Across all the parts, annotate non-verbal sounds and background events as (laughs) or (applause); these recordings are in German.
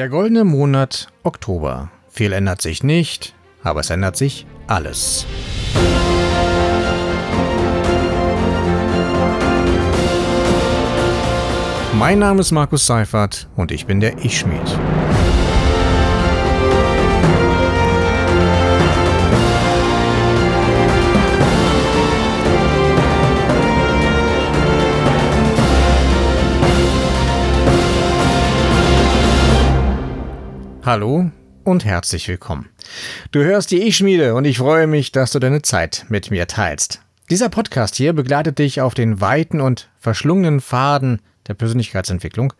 Der goldene Monat Oktober. Viel ändert sich nicht, aber es ändert sich alles. Mein Name ist Markus Seifert und ich bin der Ich-Schmied. Hallo und herzlich willkommen. Du hörst die Ich-Schmiede und ich freue mich, dass du deine Zeit mit mir teilst. Dieser Podcast hier begleitet dich auf den weiten und verschlungenen Faden der Persönlichkeitsentwicklung.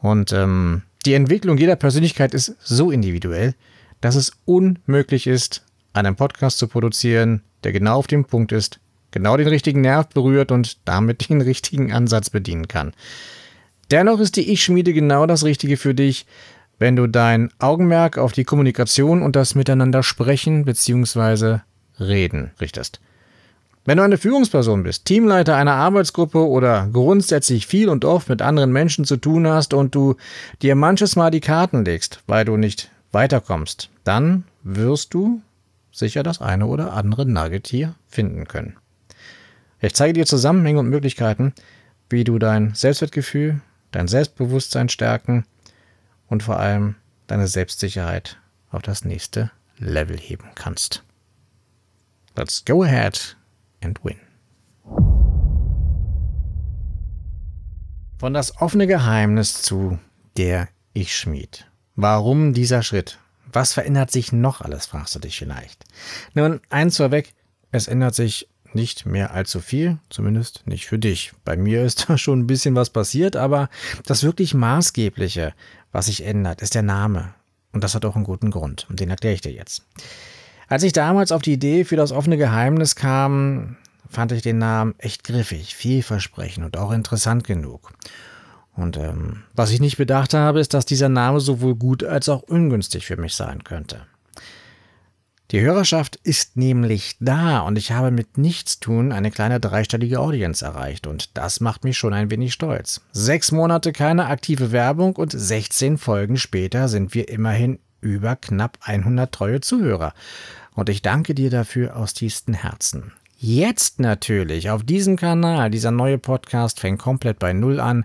Und ähm, die Entwicklung jeder Persönlichkeit ist so individuell, dass es unmöglich ist, einen Podcast zu produzieren, der genau auf dem Punkt ist, genau den richtigen Nerv berührt und damit (laughs) den richtigen Ansatz bedienen kann. Dennoch ist die Ich-Schmiede genau das Richtige für dich, wenn du dein Augenmerk auf die Kommunikation und das Miteinander sprechen bzw. reden richtest. Wenn du eine Führungsperson bist, Teamleiter einer Arbeitsgruppe oder grundsätzlich viel und oft mit anderen Menschen zu tun hast und du dir manches Mal die Karten legst, weil du nicht weiterkommst, dann wirst du sicher das eine oder andere Nugget hier finden können. Ich zeige dir Zusammenhänge und Möglichkeiten, wie du dein Selbstwertgefühl, dein Selbstbewusstsein stärken und vor allem deine Selbstsicherheit auf das nächste Level heben kannst. Let's go ahead and win. Von das offene Geheimnis zu der Ich-Schmied. Warum dieser Schritt? Was verändert sich noch alles, fragst du dich vielleicht. Nun, eins vorweg, es ändert sich nicht mehr allzu viel, zumindest nicht für dich. Bei mir ist (laughs) da schon ein bisschen was passiert, aber das wirklich Maßgebliche, was sich ändert, ist der Name. Und das hat auch einen guten Grund. Und den erkläre ich dir jetzt. Als ich damals auf die Idee für das offene Geheimnis kam, fand ich den Namen echt griffig, vielversprechend und auch interessant genug. Und ähm, was ich nicht bedacht habe, ist, dass dieser Name sowohl gut als auch ungünstig für mich sein könnte. Die Hörerschaft ist nämlich da und ich habe mit Nichtstun eine kleine dreistellige Audience erreicht und das macht mich schon ein wenig stolz. Sechs Monate keine aktive Werbung und 16 Folgen später sind wir immerhin über knapp 100 treue Zuhörer. Und ich danke dir dafür aus tiefstem Herzen. Jetzt natürlich auf diesem Kanal, dieser neue Podcast fängt komplett bei Null an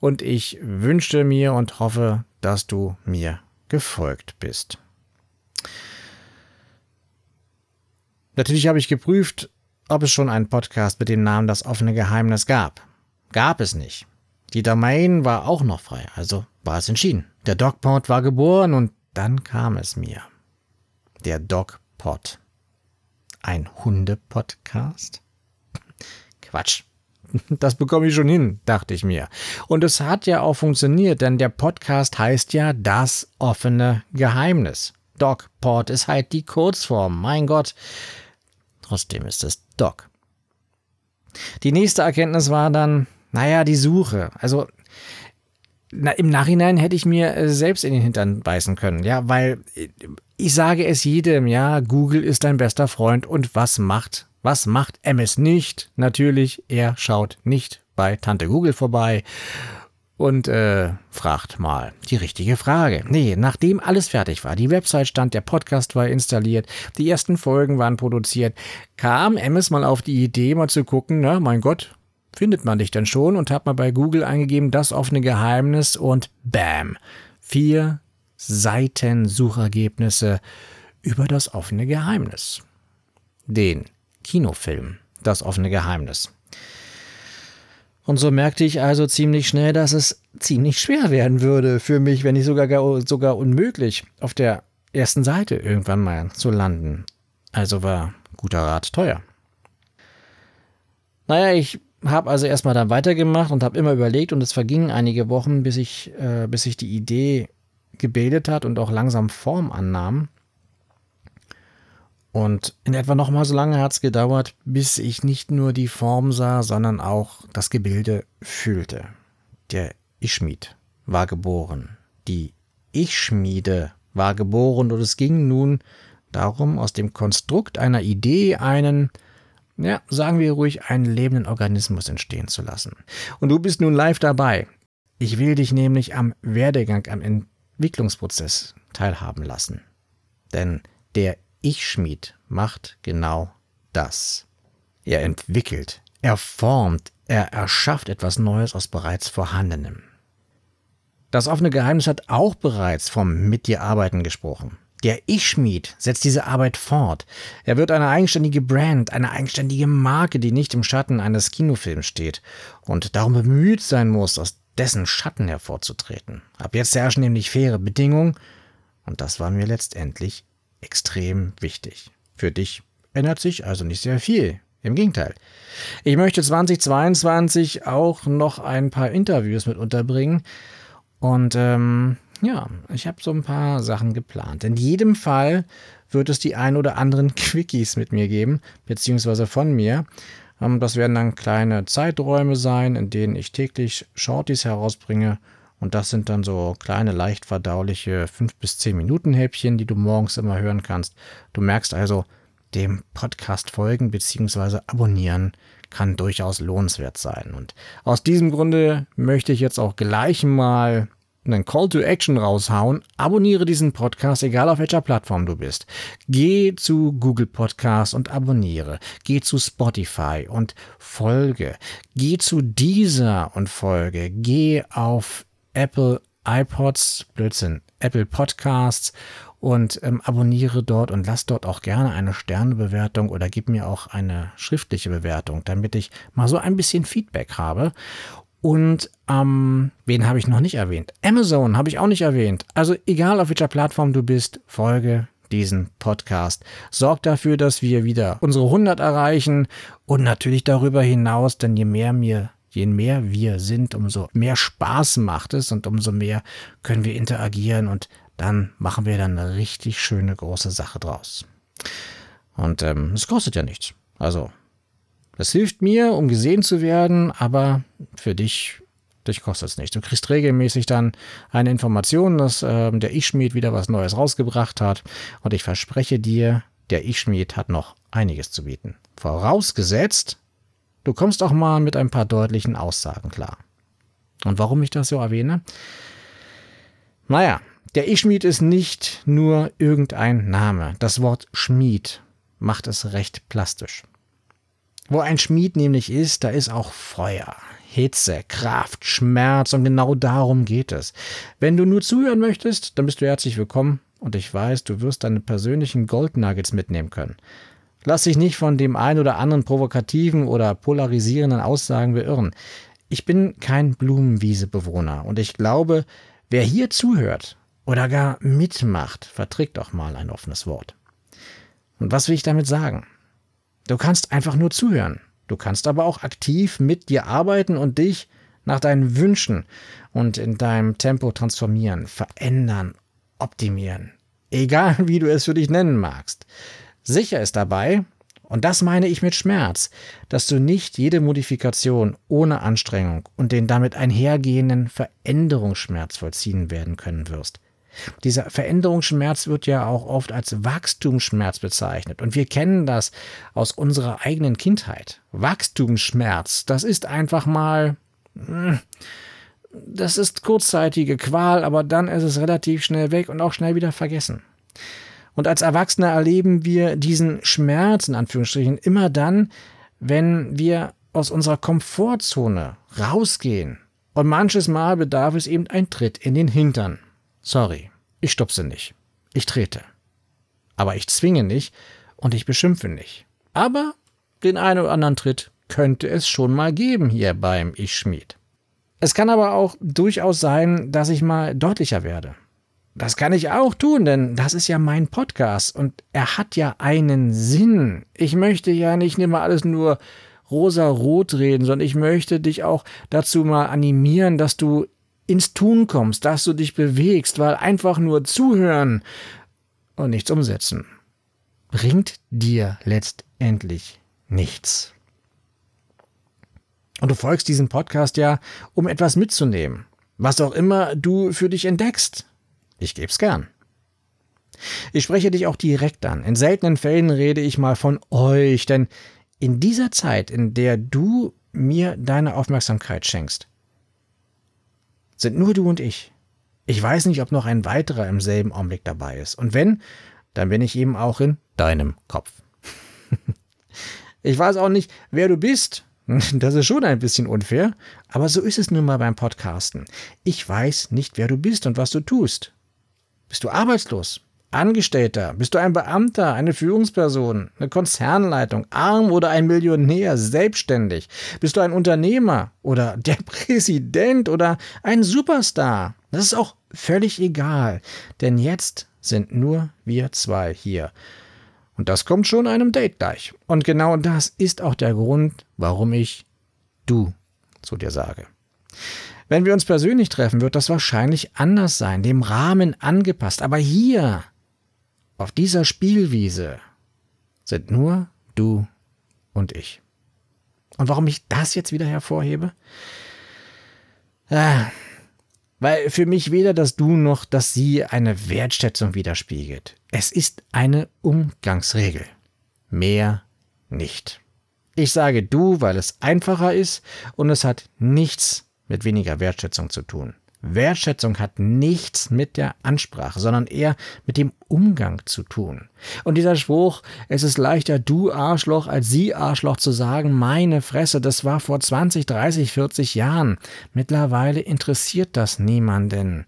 und ich wünsche mir und hoffe, dass du mir gefolgt bist. Natürlich habe ich geprüft, ob es schon einen Podcast mit dem Namen Das offene Geheimnis gab. Gab es nicht. Die Domain war auch noch frei, also war es entschieden. Der Dogpod war geboren und dann kam es mir. Der Dogpod. Ein Hunde-Podcast? Quatsch. (laughs) Das bekomme ich schon hin, dachte ich mir. Und es hat ja auch funktioniert, denn der Podcast heißt ja Das offene Geheimnis. Dogpod ist halt die Kurzform. Mein Gott, Trotzdem ist es Doc. Die nächste Erkenntnis war dann, naja, die Suche. Also na, im Nachhinein hätte ich mir äh, selbst in den Hintern beißen können, ja, weil äh, ich sage es jedem, ja, Google ist dein bester Freund und was macht, was macht MS nicht? Natürlich, er schaut nicht bei Tante Google vorbei und äh, fragt mal die richtige Frage. Nee, nachdem alles fertig war, die Website stand, der Podcast war installiert, die ersten Folgen waren produziert, kam Emmes mal auf die Idee, mal zu gucken, na, mein Gott, findet man dich denn schon? Und hat mal bei Google eingegeben, das offene Geheimnis und bam, vier Seiten Suchergebnisse über das offene Geheimnis. Den Kinofilm, das offene Geheimnis. Und so merkte ich also ziemlich schnell, dass es ziemlich schwer werden würde für mich, wenn nicht sogar, sogar unmöglich, auf der ersten Seite irgendwann mal zu landen. Also war guter Rat teuer. Naja, ich habe also erstmal dann weitergemacht und habe immer überlegt und es vergingen einige Wochen, bis ich, äh, bis sich die Idee gebildet hat und auch langsam Form annahm. Und in etwa nochmal so lange hat es gedauert, bis ich nicht nur die Form sah, sondern auch das Gebilde fühlte. Der Ich-Schmied war geboren. Die Ich-Schmiede war geboren und es ging nun darum, aus dem Konstrukt einer Idee einen, ja, sagen wir ruhig, einen lebenden Organismus entstehen zu lassen. Und du bist nun live dabei. Ich will dich nämlich am Werdegang, am Entwicklungsprozess teilhaben lassen. Denn der Ich-Schmied macht genau das. Er entwickelt, er formt, er erschafft etwas Neues aus bereits Vorhandenem. Das offene Geheimnis hat auch bereits vom Mit dir arbeiten gesprochen. Der Ich-Schmied setzt diese Arbeit fort. Er wird eine eigenständige Brand, eine eigenständige Marke, die nicht im Schatten eines Kinofilms steht und darum bemüht sein muss, aus dessen Schatten hervorzutreten. Ab jetzt herrschen nämlich faire Bedingungen und das war mir letztendlich extrem wichtig. Für dich ändert sich also nicht sehr viel. Im Gegenteil. Ich möchte 2022 auch noch ein paar Interviews mit unterbringen. Und ähm, ja, ich habe so ein paar Sachen geplant. In jedem Fall wird es die ein oder anderen (laughs) Quickies mit mir geben, beziehungsweise von mir. Ähm, das werden dann kleine Zeiträume sein, in denen ich täglich Shorties herausbringe. Und das sind dann so kleine, leicht verdauliche 5 bis 10 Minuten Häppchen, die du morgens immer hören kannst. Du merkst also, dem Podcast folgen bzw. abonnieren kann durchaus lohnenswert sein. Und aus diesem Grunde möchte ich jetzt auch gleich mal einen Call to Action raushauen. Abonniere diesen Podcast, egal auf welcher Plattform du bist. Geh zu Google Podcast und abonniere. Geh zu Spotify und folge. Geh zu dieser und folge. Geh auf Apple iPods, Blödsinn, Apple Podcasts und ähm, abonniere dort und lass dort auch gerne eine Sternebewertung oder gib mir auch eine schriftliche Bewertung, damit ich mal so ein bisschen Feedback habe. Und ähm, wen habe ich noch nicht erwähnt? Amazon habe ich auch nicht erwähnt. Also egal auf welcher Plattform du bist, folge diesen Podcast. Sorg dafür, dass wir wieder unsere 100 erreichen und natürlich darüber hinaus, denn je mehr mir je mehr wir sind, umso mehr Spaß macht es und umso mehr können wir interagieren und dann machen wir dann eine richtig schöne große Sache draus. Und ähm, es kostet ja nichts. Also, das hilft mir, um gesehen zu werden, aber für dich, dich kostet es nichts. Du kriegst regelmäßig dann eine Information, dass äh, der Ich-Schmied wieder was Neues rausgebracht hat. Und ich verspreche dir, der Ich-Schmied hat noch einiges zu bieten. Vorausgesetzt, du kommst auch mal mit ein paar deutlichen Aussagen klar. Und warum ich das so erwähne? Naja, der Ich-Schmied ist nicht nur irgendein Name. Das Wort Schmied macht es recht plastisch. Wo ein Schmied nämlich ist, da ist auch Feuer, Hitze, Kraft, Schmerz und genau darum geht es. Wenn du nur zuhören möchtest, dann bist du herzlich willkommen und ich weiß, du wirst deine persönlichen Goldnuggets mitnehmen können. Lass dich nicht von dem ein oder anderen provokativen oder polarisierenden Aussagen beirren. Ich bin kein Blumenwiesebewohner und ich glaube, wer hier zuhört oder gar mitmacht, verträgt auch mal ein offenes Wort. Und was will ich damit sagen? Du kannst einfach nur zuhören. Du kannst aber auch aktiv mit dir arbeiten und dich nach deinen Wünschen und in deinem Tempo transformieren, verändern, optimieren. Egal wie du es für dich nennen magst. Sicher ist dabei, und das meine ich mit Schmerz, dass du nicht jede Modifikation ohne Anstrengung und den damit einhergehenden Veränderungsschmerz vollziehen werden können wirst. Dieser Veränderungsschmerz wird ja auch oft als Wachstumsschmerz bezeichnet. Und wir kennen das aus unserer eigenen Kindheit. Wachstumsschmerz, das ist einfach mal. Hm, das ist kurzzeitige Qual, aber dann ist es relativ schnell weg und auch schnell wieder vergessen. Und als Erwachsene erleben wir diesen Schmerz in Anführungsstrichen immer dann, wenn wir aus unserer Komfortzone rausgehen. Und manches Mal bedarf es eben ein Tritt in den Hintern. Sorry, ich stupse nicht. Ich trete. Aber ich zwinge nicht und ich beschimpfe nicht. Aber den einen oder anderen Tritt könnte es schon mal geben hier beim Ich Schmied. Es kann aber auch durchaus sein, dass ich mal deutlicher werde. Das kann ich auch tun, denn das ist ja mein Podcast und er hat ja einen Sinn. Ich möchte ja nicht immer alles nur rosa-rot reden, sondern ich möchte dich auch dazu mal animieren, dass du ins Tun kommst, dass du dich bewegst, weil einfach nur zuhören und nichts umsetzen bringt dir letztendlich nichts. Und du folgst diesem Podcast ja, um etwas mitzunehmen. Was auch immer du für dich entdeckst. Ich geb's gern. Ich spreche dich auch direkt an. In seltenen Fällen rede ich mal von euch, denn in dieser Zeit, in der du mir deine Aufmerksamkeit schenkst, sind nur du und ich. Ich weiß nicht, ob noch ein weiterer im selben Augenblick dabei ist. Und wenn, dann bin ich eben auch in deinem Kopf. (laughs) ich weiß auch nicht, wer du bist. (laughs) Das ist schon ein bisschen unfair, aber so ist es nun mal beim Podcasten. Ich weiß nicht, wer du bist und was du tust. Bist du arbeitslos? Angestellter? Bist du ein Beamter, eine Führungsperson, eine Konzernleitung, arm oder ein Millionär, selbstständig? Bist du ein Unternehmer oder (laughs) der Präsident oder ein Superstar? Das ist auch völlig egal, denn jetzt sind nur wir zwei hier. Und das kommt schon einem Date gleich. Und genau das ist auch der Grund, warum ich du zu dir sage. Wenn wir uns persönlich treffen, wird das wahrscheinlich anders sein, dem Rahmen angepasst. Aber hier, auf dieser Spielwiese, sind nur du und ich. Und warum ich das jetzt wieder hervorhebe? Ah, weil für mich weder das Du noch das Sie eine Wertschätzung widerspiegelt. Es ist eine Umgangsregel. Mehr nicht. Ich sage Du, weil es einfacher ist und es hat nichts mit weniger Wertschätzung zu tun. Wertschätzung hat nichts mit der Ansprache, sondern eher mit dem Umgang zu tun. Und dieser Spruch, es ist leichter du Arschloch als sie Arschloch zu sagen, meine Fresse, das war vor 20, 30, 40 Jahren. Mittlerweile interessiert das niemanden.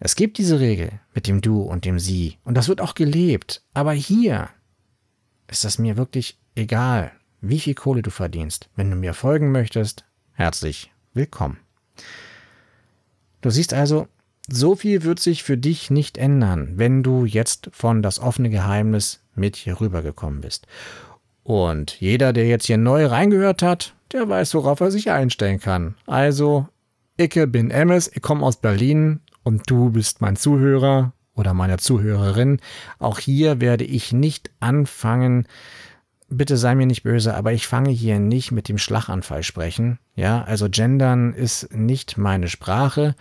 Es gibt diese Regel mit dem du und dem sie und das wird auch gelebt. Aber hier ist das mir wirklich egal, wie viel Kohle du verdienst. Wenn du mir folgen möchtest, herzlich willkommen. Du siehst also, so viel wird sich für dich nicht ändern, wenn du jetzt von das offene Geheimnis mit hier rübergekommen bist. Und jeder, der jetzt hier neu reingehört hat, der weiß, worauf er sich einstellen kann. Also, ich bin Emmes, ich komme aus Berlin und du bist mein Zuhörer oder meine Zuhörerin. Auch hier werde ich nicht anfangen, bitte sei mir nicht böse, aber ich fange hier nicht mit dem Schlaganfall sprechen. Ja, also gendern ist nicht meine Sprache,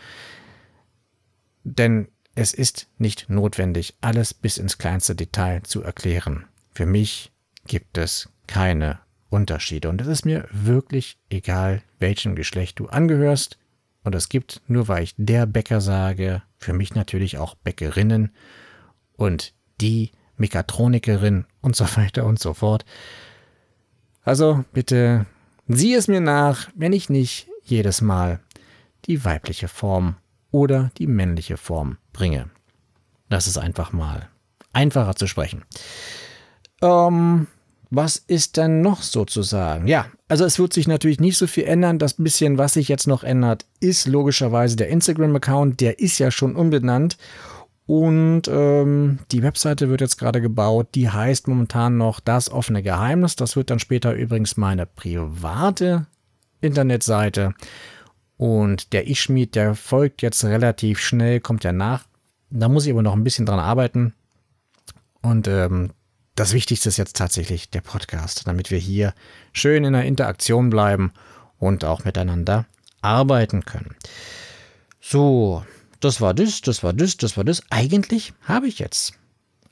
denn es ist nicht notwendig, alles bis ins kleinste Detail zu erklären. Für mich gibt es keine Unterschiede und es ist mir wirklich egal, welchem Geschlecht du angehörst. Und es gibt, nur weil ich der Bäcker sage, für mich natürlich auch Bäckerinnen und die Mekatronikerin und so weiter und so fort. Also bitte sieh es mir nach, wenn ich nicht jedes Mal die weibliche Form oder die männliche Form bringe. Das ist einfach mal einfacher zu sprechen. Ähm, was ist denn noch sozusagen? Ja, also es wird sich natürlich nicht so viel ändern. Das bisschen, was sich jetzt noch ändert, ist logischerweise der Instagram-Account. Der ist ja schon umbenannt. Und ähm, die Webseite wird jetzt gerade gebaut. Die heißt momentan noch Das offene Geheimnis. Das wird dann später übrigens meine private Internetseite. Und der Ich-Schmied, der folgt jetzt relativ schnell, kommt ja nach. Da muss ich aber noch ein bisschen dran arbeiten. Und ähm, das Wichtigste ist jetzt tatsächlich der Podcast, damit wir hier schön in der Interaktion bleiben und auch miteinander arbeiten können. So, das war das, das war das, das war das. Eigentlich habe ich jetzt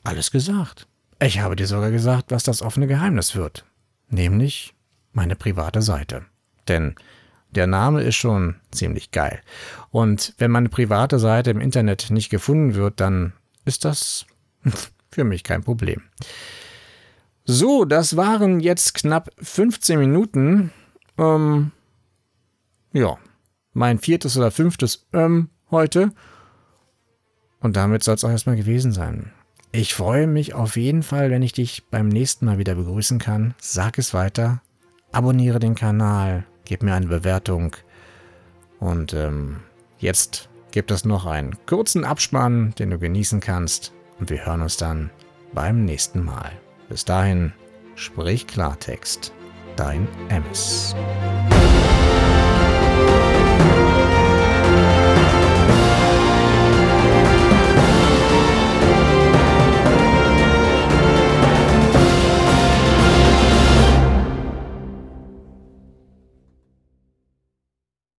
alles gesagt. Ich habe dir sogar gesagt, was das offene Geheimnis wird. Nämlich meine private Seite. Denn der Name ist schon ziemlich geil. Und wenn meine private Seite im Internet nicht gefunden wird, dann ist das (laughs) für mich kein Problem. So, das waren jetzt knapp 15 Minuten. Ähm, ja, mein viertes oder fünftes ähm heute. Und damit soll es auch erstmal gewesen sein. Ich freue mich auf jeden Fall, wenn ich dich beim nächsten Mal wieder begrüßen kann. Sag es weiter, abonniere den Kanal, gib mir eine Bewertung. Und ähm, jetzt gibt es noch einen kurzen Abspann, den du genießen kannst. Und wir hören uns dann beim nächsten Mal. Bis dahin, sprich Klartext. Dein Ems.